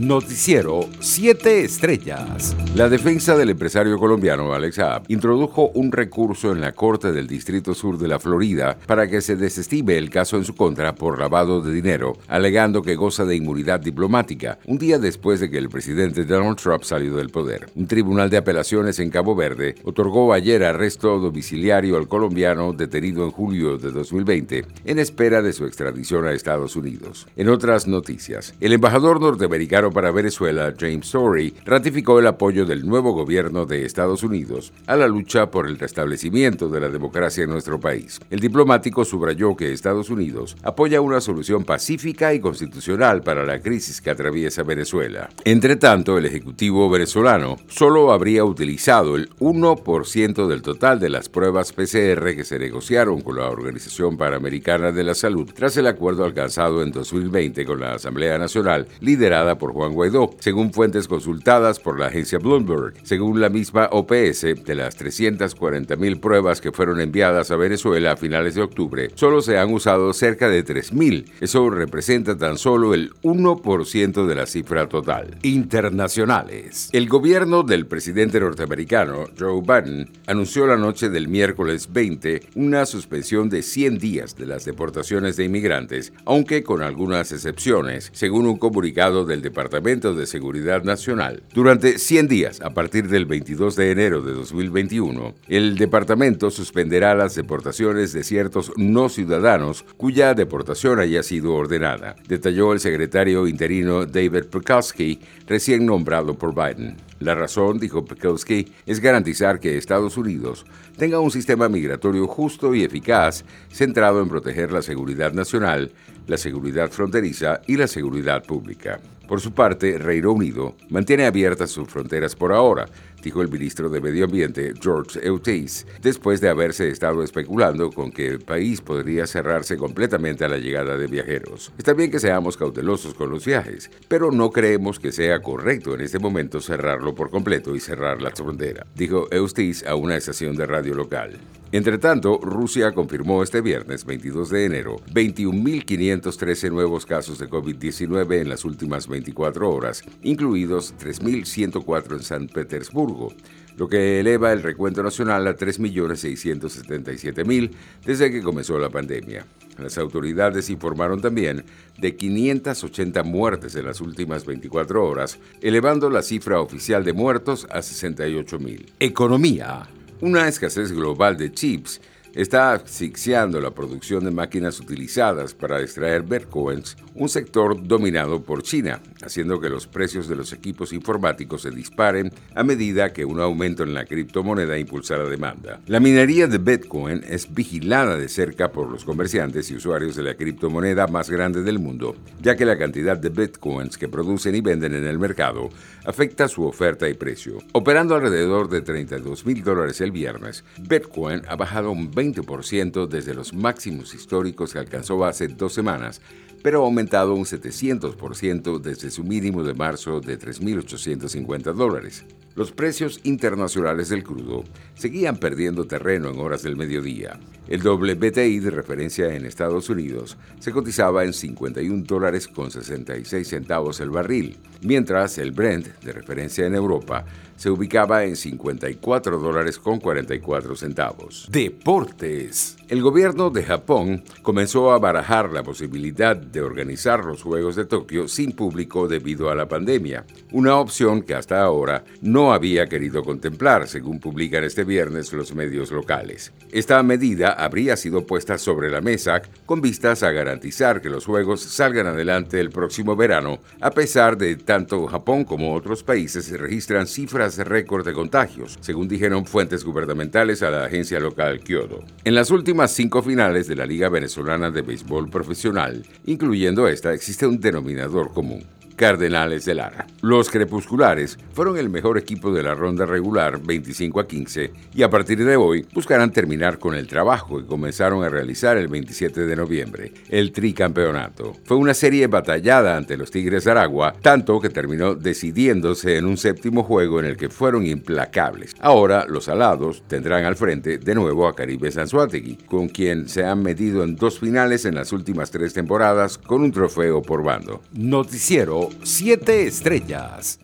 Noticiero 7 Estrellas. La defensa del empresario colombiano Alex Saab introdujo un recurso en la Corte del Distrito Sur de la Florida para que se desestime el caso en su contra por lavado de dinero, alegando que goza de inmunidad diplomática, un día después de que el presidente Donald Trump salió del poder. Un tribunal de apelaciones en Cabo Verde otorgó ayer arresto domiciliario al colombiano detenido en julio de 2020 en espera de su extradición a Estados Unidos. En otras noticias, el embajador norteamericano para Venezuela, James Story, ratificó el apoyo del nuevo gobierno de Estados Unidos a la lucha por el restablecimiento de la democracia en nuestro país. El diplomático subrayó que Estados Unidos apoya una solución pacífica y constitucional para la crisis que atraviesa Venezuela. Entre tanto, el Ejecutivo venezolano solo habría utilizado el 1% del total de las pruebas PCR que se negociaron con la Organización Panamericana de la Salud tras el acuerdo alcanzado en 2020 con la Asamblea Nacional liderada por Guaidó, según fuentes consultadas por la agencia Bloomberg. Según la misma OPS, de las 340 mil pruebas que fueron enviadas a Venezuela a finales de octubre, solo se han usado cerca de 3.000. Eso representa tan solo el 1% de la cifra total. Internacionales. El gobierno del presidente norteamericano, Joe Biden, anunció la noche del miércoles 20 una suspensión de 100 días de las deportaciones de inmigrantes, aunque con algunas excepciones, según un comunicado del Departamento de Seguridad Nacional. Durante 100 días, a partir del 22 de enero de 2021, el departamento suspenderá las deportaciones de ciertos no ciudadanos cuya deportación haya sido ordenada, detalló el secretario interino David Pekowski, recién nombrado por Biden. La razón, dijo Pekowski, es garantizar que Estados Unidos tenga un sistema migratorio justo y eficaz centrado en proteger la seguridad nacional, la seguridad fronteriza y la seguridad pública. Por su parte, Reino Unido mantiene abiertas sus fronteras por ahora, dijo el ministro de Medio Ambiente George Eutis, después de haberse estado especulando con que el país podría cerrarse completamente a la llegada de viajeros. Está bien que seamos cautelosos con los viajes, pero no creemos que sea correcto en este momento cerrarlo por completo y cerrar la frontera, dijo Eutis a una estación de radio local. Entre tanto, Rusia confirmó este viernes 22 de enero 21.513 nuevos casos de COVID-19 en las últimas 24 horas, incluidos 3.104 en San Petersburgo, lo que eleva el recuento nacional a 3.677.000 desde que comenzó la pandemia. Las autoridades informaron también de 580 muertes en las últimas 24 horas, elevando la cifra oficial de muertos a 68.000. Economía. Una escasez global de chips está asfixiando la producción de máquinas utilizadas para extraer bitcoins, un sector dominado por China, haciendo que los precios de los equipos informáticos se disparen a medida que un aumento en la criptomoneda impulsa la demanda. La minería de Bitcoin es vigilada de cerca por los comerciantes y usuarios de la criptomoneda más grande del mundo, ya que la cantidad de Bitcoins que producen y venden en el mercado afecta su oferta y precio. Operando alrededor de 32 mil dólares el viernes, Bitcoin ha bajado un 20% desde los máximos históricos que alcanzó hace dos semanas, pero ha aumentado un 700% desde su mínimo de marzo de 3.850 dólares. Los precios internacionales del crudo seguían perdiendo terreno en horas del mediodía. El WTI de referencia en Estados Unidos se cotizaba en 51 dólares con 66 centavos el barril, mientras el Brent de referencia en Europa se ubicaba en 54 dólares con 44 centavos. Deportes. El gobierno de Japón comenzó a barajar la posibilidad de organizar los Juegos de Tokio sin público debido a la pandemia, una opción que hasta ahora no había querido contemplar, según publican este viernes los medios locales. Esta medida habría sido puesta sobre la mesa con vistas a garantizar que los Juegos salgan adelante el próximo verano, a pesar de tanto Japón como otros países registran cifras récord de contagios, según dijeron fuentes gubernamentales a la agencia local Kyoto. En las últimas cinco finales de la Liga Venezolana de Béisbol Profesional, incluyendo esta, existe un denominador común. Cardenales de Lara. Los crepusculares fueron el mejor equipo de la ronda regular 25 a 15 y a partir de hoy buscarán terminar con el trabajo que comenzaron a realizar el 27 de noviembre, el tricampeonato. Fue una serie batallada ante los Tigres de Aragua, tanto que terminó decidiéndose en un séptimo juego en el que fueron implacables. Ahora los alados tendrán al frente de nuevo a Caribe Sanzuategui, con quien se han medido en dos finales en las últimas tres temporadas con un trofeo por bando. Noticiero siete estrellas.